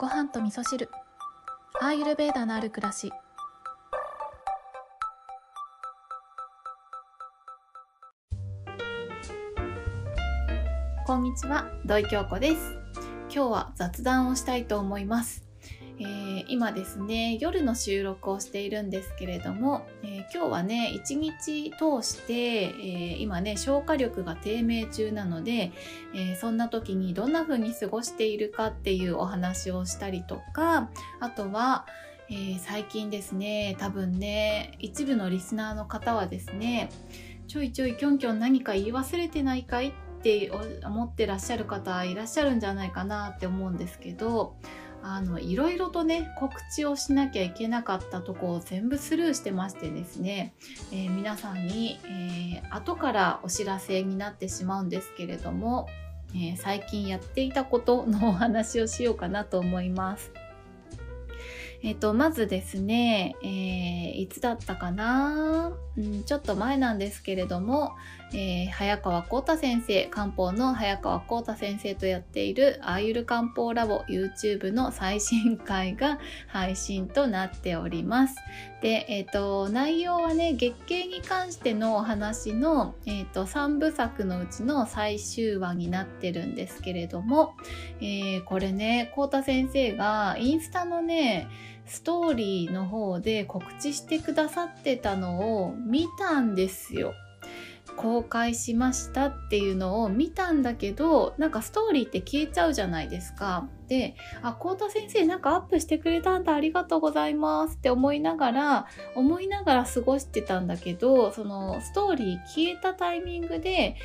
ご飯と味噌汁。アーユルベーダのある暮らし。こんにちは。土井京子です。今日は雑談をしたいと思います。えー、今ですね夜の収録をしているんですけれども、えー、今日はね一日通して、えー、今ね消化力が低迷中なので、えそんな時にどんな風に過ごしているかっていうお話をしたりとかあとは、え最近ですね多分ね一部のリスナーの方はですねちょいちょいキョンキョン何か言い忘れてないかいって思ってらっしゃる方いらっしゃるんじゃないかなって思うんですけどあのいろいろとね告知をしなきゃいけなかったとこを全部スルーしてましてですね、えー、皆さんに、えー、後からお知らせになってしまうんですけれども、えー、最近やっていたことのお話をしようかなと思います。えっ、と、まずですね、えー、いつだったかな、うん、ちょっと前なんですけれども、えー、早川幸太先生、漢方の早川幸太先生とやっているアーユル漢方ラボ YouTube の最新回が配信となっております。で、え、ー、と、内容はね、月経に関してのお話の、えっ、と、3部作のうちの最終話になってるんですけれども、えこれね、浩太先生がインスタのね、ストーリーの方で告知してくださってたのを見たんですよ。公開しましたっていうのを見たんだけどなんかストーリーって消えちゃうじゃないですか。であ幸田先生なんかアップしてくれたんだありがとうございますって思いながら思いながら過ごしてたんだけどそのストーリー消えたタイミングで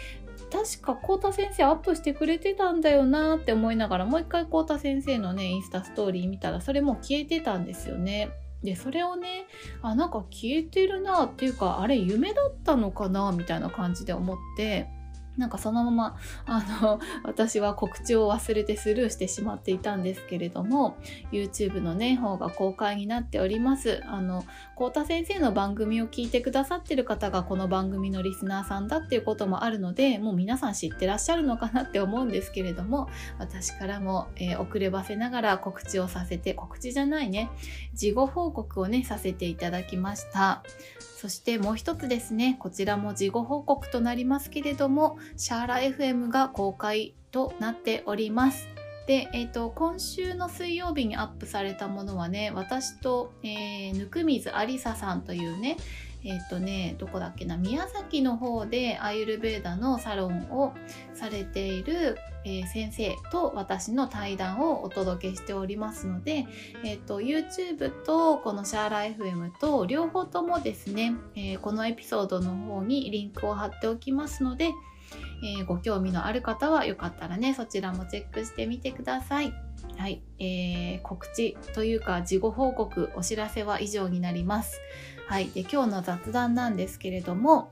確か幸田先生アップしてくれてたんだよなって思いながらもう一回幸田先生のねインスタストーリー見たらそれも消えてたんですよね。でそれをねあなんか消えてるなっていうかあれ夢だったのかなみたいな感じで思って。なんかそのままあの 私は告知を忘れてスルーしてしまっていたんですけれども YouTube のね方が公開になっております。あの幸田先生の番組を聞いてくださってる方がこの番組のリスナーさんだっていうこともあるのでもう皆さん知ってらっしゃるのかなって思うんですけれども私からも、えー、遅ればせながら告知をさせて告知じゃないね事後報告をねさせていただきました。そしてもう一つですねこちらも事後報告となりますけれどもシャーラ FM が公開となっております。で、えーと、今週の水曜日にアップされたものはね私と、えー、温水ありささんというねえっ、ー、とねどこだっけな宮崎の方でアユルベーダのサロンをされている、えー、先生と私の対談をお届けしておりますので、えっ、ー、と YouTube とこのシャーラ FM と両方ともですね、えこのエピソードの方にリンクを貼っておきますのでえー、ご興味のある方はよかったらねそちらもチェックしてみてください。はい、えー、告知というか事後報告お知らせは以上になります。はい、で今日の雑談なんですけれども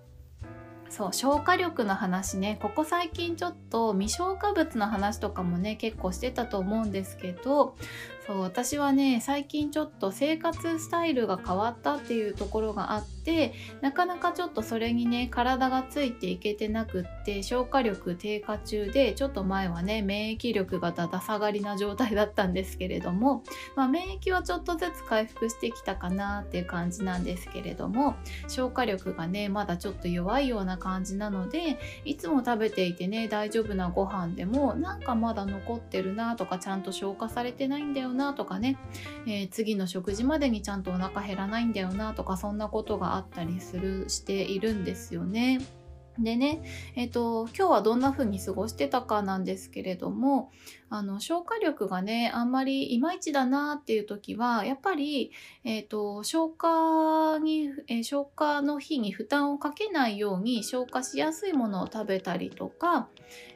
そう消化力の話ねここ最近ちょっと未消化物の話とかもね結構してたと思うんですけどそう私はね最近ちょっと生活スタイルが変わったっていうところがあってなかなかちょっとそれにね体がついていけてなくって消化力低下中でちょっと前はね免疫力がだだ下がりな状態だったんですけれども、まあ、免疫はちょっとずつ回復してきたかなっていう感じなんですけれども消化力がねまだちょっと弱いような感じなのでいつも食べていてね大丈夫なご飯でもなんかまだ残ってるなとかちゃんと消化されてないんだよなとかね、えー、次の食事までにちゃんとお腹減らないんだよなとかそんなことがあったりするしているんですよね。でね、えっ、ー、と、今日はどんな風に過ごしてたかなんですけれども、あの、消化力がね、あんまりいまいちだなっていう時は、やっぱり、えっ、ー、と、消化に、え、消化の日に負担をかけないように消化しやすいものを食べたりとか、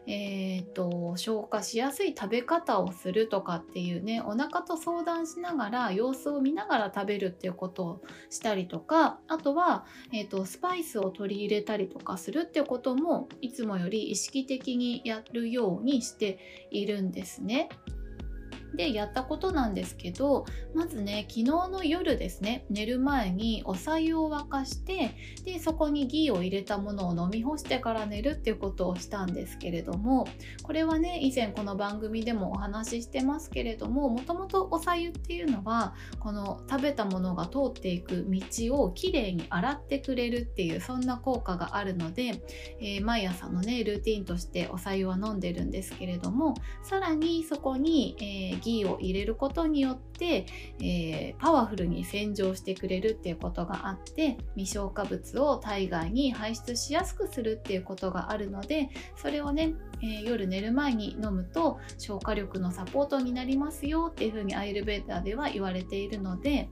えー、と、消化しやすい食べ方をするとかっていうね、お腹と相談しながら、様子を見ながら食べるっていうことをしたりとか、あとは、えっ、と、スパイスを取り入れたりとかするってことも、いつもより意識的にやるようにしているんですね。でやったことなんですけどまずね昨日の夜ですね寝る前にお白湯を沸かしてでそこにギーを入れたものを飲み干してから寝るっていうことをしたんですけれどもこれはね以前この番組でもお話ししてますけれどももともとお白湯っていうのはこの食べたものが通っていく道をきれいに洗ってくれるっていうそんな効果があるので、えー、毎朝のねルーティンとしてお白湯は飲んでるんですけれどもさらにそこに、えー、ギーを入れることによって、えー、パワフルに洗浄してくれるっていうことがあって未消化物を体外に排出しやすくするっていうことがあるのでそれをね、えー、夜寝る前に飲むと消化力のサポートになりますよっていうふうにアイルベーダーでは言われているので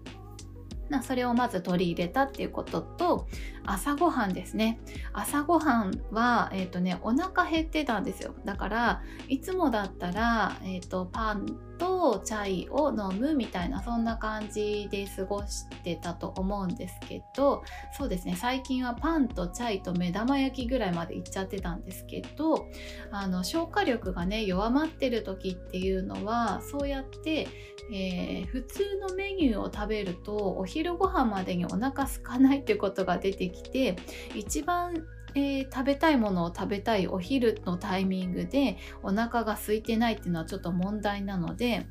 なそれをまず取り入れたっていうことと朝ごはんですね。朝ごはんは、えーとね、お腹減ってたんですよ。だからいつもだったら、えーとパンとチャイを飲むみたいなそんな感じで過ごしてたと思うんですけどそうですね最近はパンとチャイと目玉焼きぐらいまでいっちゃってたんですけどあの消化力がね弱まってる時っていうのはそうやって、えー、普通のメニューを食べるとお昼ご飯までにお腹空かないっていうことが出てきて一番えー、食べたいものを食べたいお昼のタイミングでお腹が空いてないっていうのはちょっと問題なので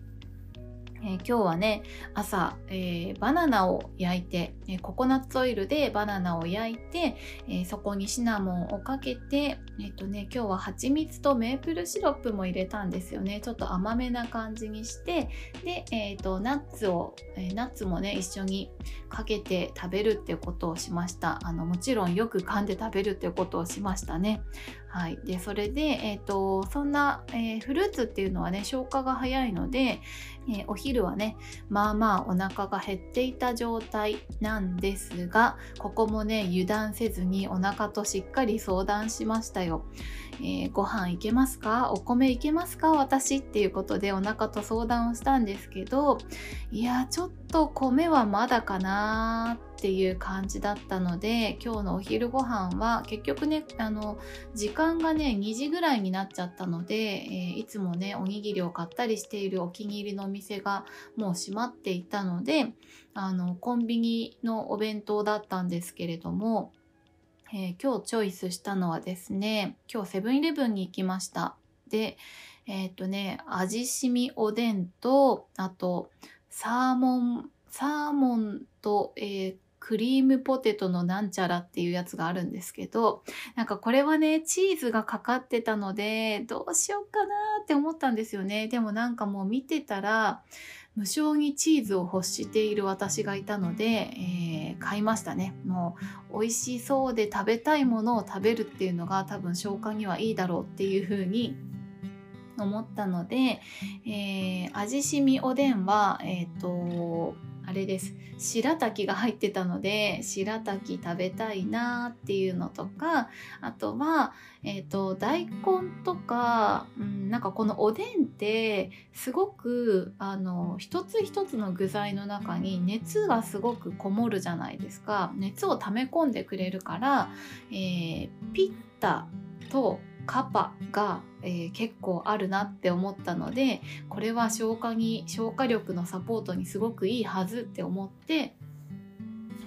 えー、今日はね朝、えー、バナナを焼いて、えー、ココナッツオイルでバナナを焼いて、えそこにシナモンをかけて、えっとね、今日は蜂蜜とメープルシロップも入れたんですよね。ちょっと甘めな感じにしてで、えーと、ナッツを、えナッツもね一緒にかけて食べるっていうことをしました。あのもちろんよく噛んで食べるっていうことをしましたね。はい、でそれで、えーと、そんな、えー、フルーツっていうのはね消化が早いので、えー、お昼はねまあまあお腹が減っていた状態なんですがここもね油断せずにお腹としっかり相談しましたよ。えー、ご飯いけますか？お米いけますか？私っていうことでお腹と相談をしたんですけどいやちょっと米はまだかなってていう感じだったので今日のお昼ご飯は結局ねあの時間がね2時ぐらいになっちゃったので、えー、いつもねおにぎりを買ったりしているお気に入りのお店がもう閉まっていたのであのコンビニのお弁当だったんですけれどもえー、今日チョイスしたのはですね今日セブンイレブンに行きました。でえっ、ー、とね味しみおでんとあとサーモンサーモンと、えー、クリームポテトのなんちゃらっていうやつがあるんですけどなんかこれはねチーズがかかってたのでどうしようかなって思ったんですよね。でもなんかもう見てたら無性にチーズを欲している私がいたので、えー、買いましたね。もう美味しそうで食べたいものを食べるっていうのが多分消化にはいいだろうっていうふうに思ったので、えー、味しみおでんはえっ、ー、とれです。白滝が入ってたので白滝食べたいなっていうのとかあとは、えーと、大根とか、うん、なんかこのおでんってすごくあの一つ一つの具材の中に熱がすごくこもるじゃないですか。熱を溜め込んでくれるから、えー、ピッタとカパが、えー、結構あるなって思ったのでこれは消化に消化力のサポートにすごくいいはずって思って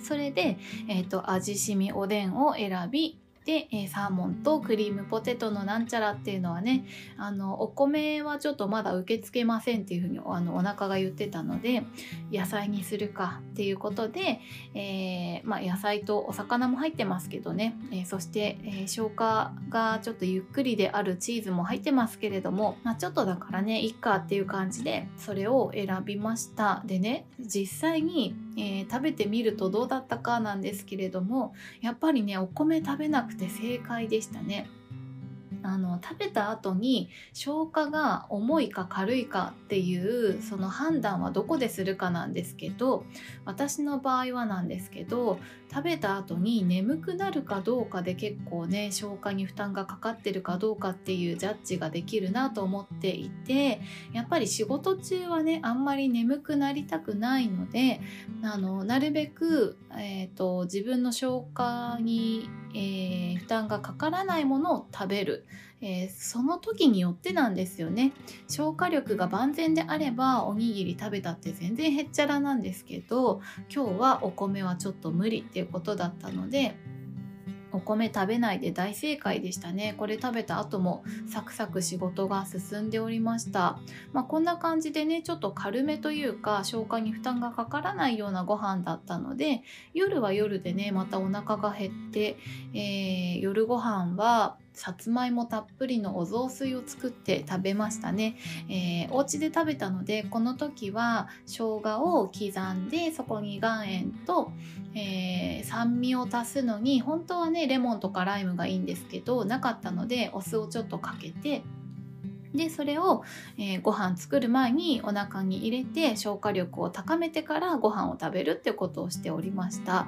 それで、えーと味しみおでんを選びで、えー、サーモンとクリームポテトのなんちゃらっていうのはねあのお米はちょっとまだ受け付けませんっていうふうにあのお腹が言ってたので野菜にするかっていうことで、えー、まあ、野菜とお魚も入ってますけどね、えー、そして、え消化がちょっとゆっくりであるチーズも入ってますけれども、まあ、ちょっとだからねいっかっていう感じでそれを選びました。でね実際に、え食べてみるとどうだったかなんですけれどもやっぱりねお米食べなくて正解でしたね。の食べた後に消化が重いか軽いかっていうその判断はどこでするかなんですけど私の場合はなんですけど食べた後に眠くなるかどうかで結構ね消化に負担がかかってるかどうかっていうジャッジができるなと思っていてやっぱり仕事中はねあんまり眠くなりたくないのであのなるべく、えーと、自分の消化にえー、負担がかからないものを食べる、えー、その時によってなんですよね。消化力が万全であればおにぎり食べたって全然へっちゃらなんですけど今日はお米はちょっと無理っていうことだったのでお米食べないで大正解でしたね。これ食べた後もサクサク仕事が進んでおりました。まあ、こんな感じでねちょっと軽めというか消化に負担がかからないようなご飯だったので夜は夜でねまたお腹が減って、えー、夜ご飯はさつまいもたっぷりのお雑炊を作って食べましたね、えー、お家で食べたのでこの時は生姜を刻んでそこに岩塩と、えー、酸味を足すのに本当はねレモンとかライムがいいんですけどなかったのでお酢をちょっとかけてでそれを、えー、ご飯作る前にお腹に入れて消化力を高めてからご飯を食べるってことをしておりました。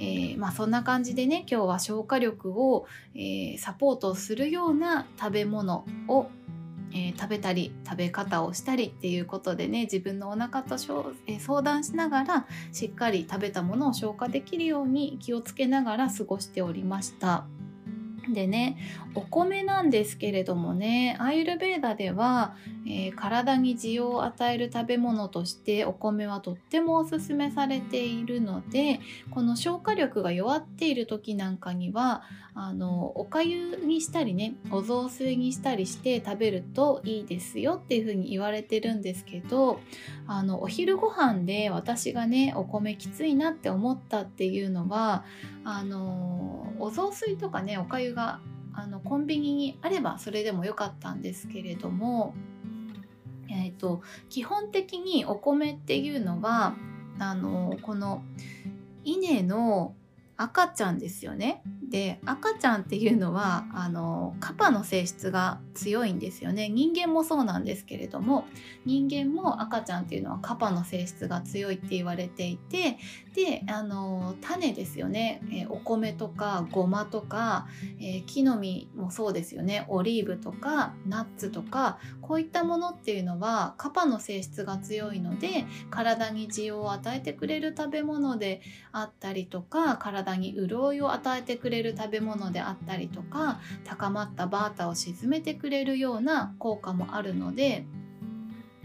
えー、まあ、そんな感じでね今日は消化力を、えー、サポートするような食べ物をえー、食べたり食べ方をしたりっていうことでね自分のお腹と、えー、相談しながらしっかり食べたものを消化できるように気をつけながら過ごしておりました。でねお米なんですけれどもねアイルベーダでは、えー、体に需要を与える食べ物としてお米はとってもおすすめされているのでこの消化力が弱っている時なんかにはあのおかゆにしたりねお雑炊にしたりして食べるといいですよっていうふうに言われてるんですけどあのお昼ご飯で私がねお米きついなって思ったっていうのはあのお雑炊とかねおかゆがあのコンビニにあればそれでもよかったんですけれども、えーと、基本的にお米っていうのはあのこの稲の赤ちゃんですよね。で赤ちゃんっていうのはあのカパの性質が強いんですよね。人間もそうなんですけれども人間も赤ちゃんっていうのはカパの性質が強いって言われていてであの種ですよね、えお米とかごまとか、えー、木の実もそうですよね。オリーブとかナッツとかこういったものっていうのはカパの性質が強いので体に需要を与えてくれる食べ物であったりとか体に潤いを与えてくれるる食べ物であったりとか高まったバータを沈めてくれるような効果もあるので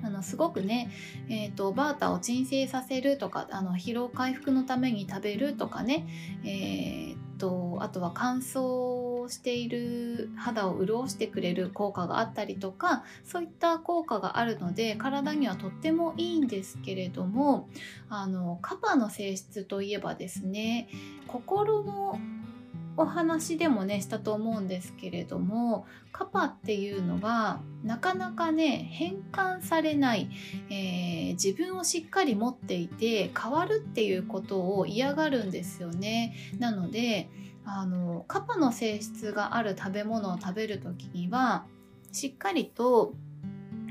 あのすごくね、えーと、バータを鎮静させるとかあの疲労回復のために食べるとかね、えーと、あとは乾燥している肌を潤してくれる効果があったりとかそういった効果があるので体にはとってもいいんですけれどもあのカパの性質といえばですね心のお話でもねしたと思うんですけれどもカパっていうのはなかなかね変換されない、えー、自分をしっかり持っていて変わるっていうことを嫌がるんですよね。なのであのカパの性質がある食べ物を食べる時にはしっかりと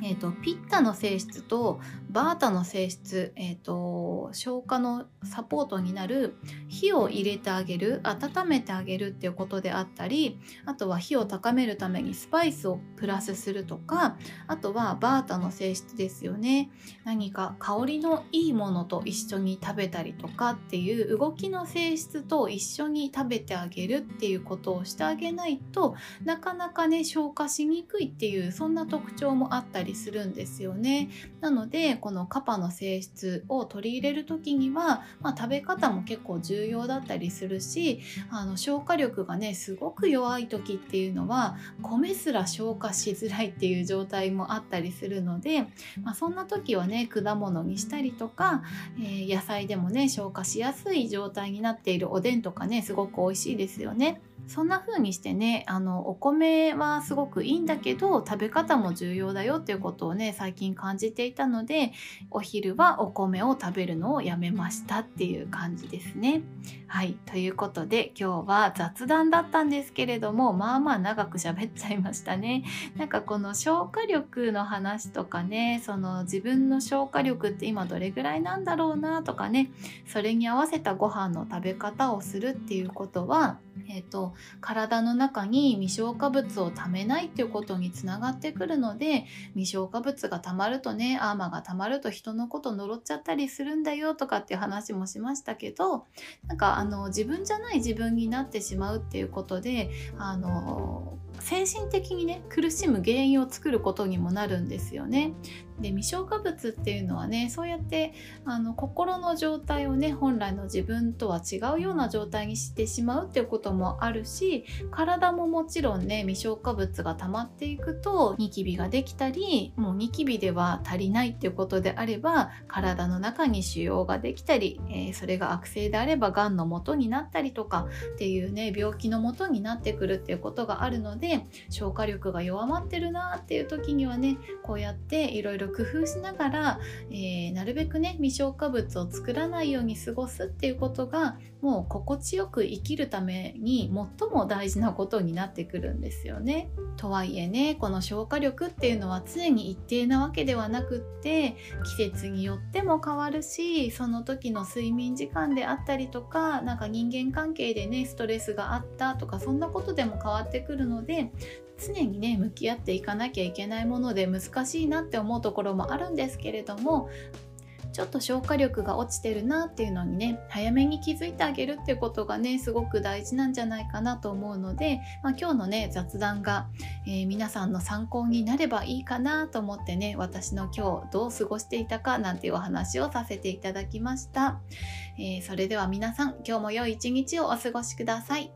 えーと、ピッタの性質とバータの性質、えーと、消化のサポートになる火を入れてあげる温めてあげるっていうことであったりあとは火を高めるためにスパイスをプラスするとかあとはバータの性質ですよね何か香りのいいものと一緒に食べたりとかっていう動きの性質と一緒に食べてあげるっていうことをしてあげないとなかなかね消化しにくいっていうそんな特徴もあったりするんですよね。なのでこのカパの性質を取り入れる時には、まあ、食べ方も結構重要だったりするしあの消化力がねすごく弱い時っていうのは米すら消化しづらいっていう状態もあったりするので、まあ、そんな時はね果物にしたりとか、えー、野菜でもね消化しやすい状態になっているおでんとかねすごく美味しいですよね。そんな風にしてねあのお米はすごくいいんだけど食べ方も重要だよっていうことをね最近感じていたのでお昼はお米を食べるのをやめましたっていう感じですね。はいということで今日は雑談だったんですけれどもまあまあ長く喋っちゃいましたね。なんかこの消化力の話とかねその自分の消化力って今どれぐらいなんだろうなとかねそれに合わせたご飯の食べ方をするっていうことはえ、ー、と体の中に未消化物をためないっていうことにつながってくるので未消化物がたまるとねアーマーがたまると人のこと呪っちゃったりするんだよとかっていう話もしましたけどなんかあの自分じゃない自分になってしまうっていうことであの精神的にね苦しむ原因を作ることにもなるんですよね。で未消化物っていうのはねそうやってあの心の状態をね本来の自分とは違うような状態にしてしまうっていうこともあるし体ももちろんね未消化物が溜まっていくとニキビができたりもうニキビでは足りないっていうことであれば体の中に腫瘍ができたり、えー、それが悪性であればがんの元になったりとかっていうね病気の元になってくるっていうことがあるのでで消化力が弱まってるなっていう時にはねこうやっていろいろ工夫しながら、えー、なるべくね未消化物を作らないように過ごすっていうことがもう心地よく生きるために最も大事なことになってくるんですよね。とはいえねこの消化力っていうのは常に一定なわけではなくって季節によっても変わるしその時の睡眠時間であったりとか何か人間関係でねストレスがあったとかそんなことでも変わってくるのでで常にね向き合っていかなきゃいけないもので難しいなって思うところもあるんですけれどもちょっと消化力が落ちてるなっていうのにね早めに気づいてあげるっていうことがねすごく大事なんじゃないかなと思うので、まあ、今日のね雑談が、えー、皆さんの参考になればいいかなと思ってね私の今日どう過ごしていたかなんていうお話をさせていただきました、えー、それでは皆さん今日も良い一日をお過ごしください。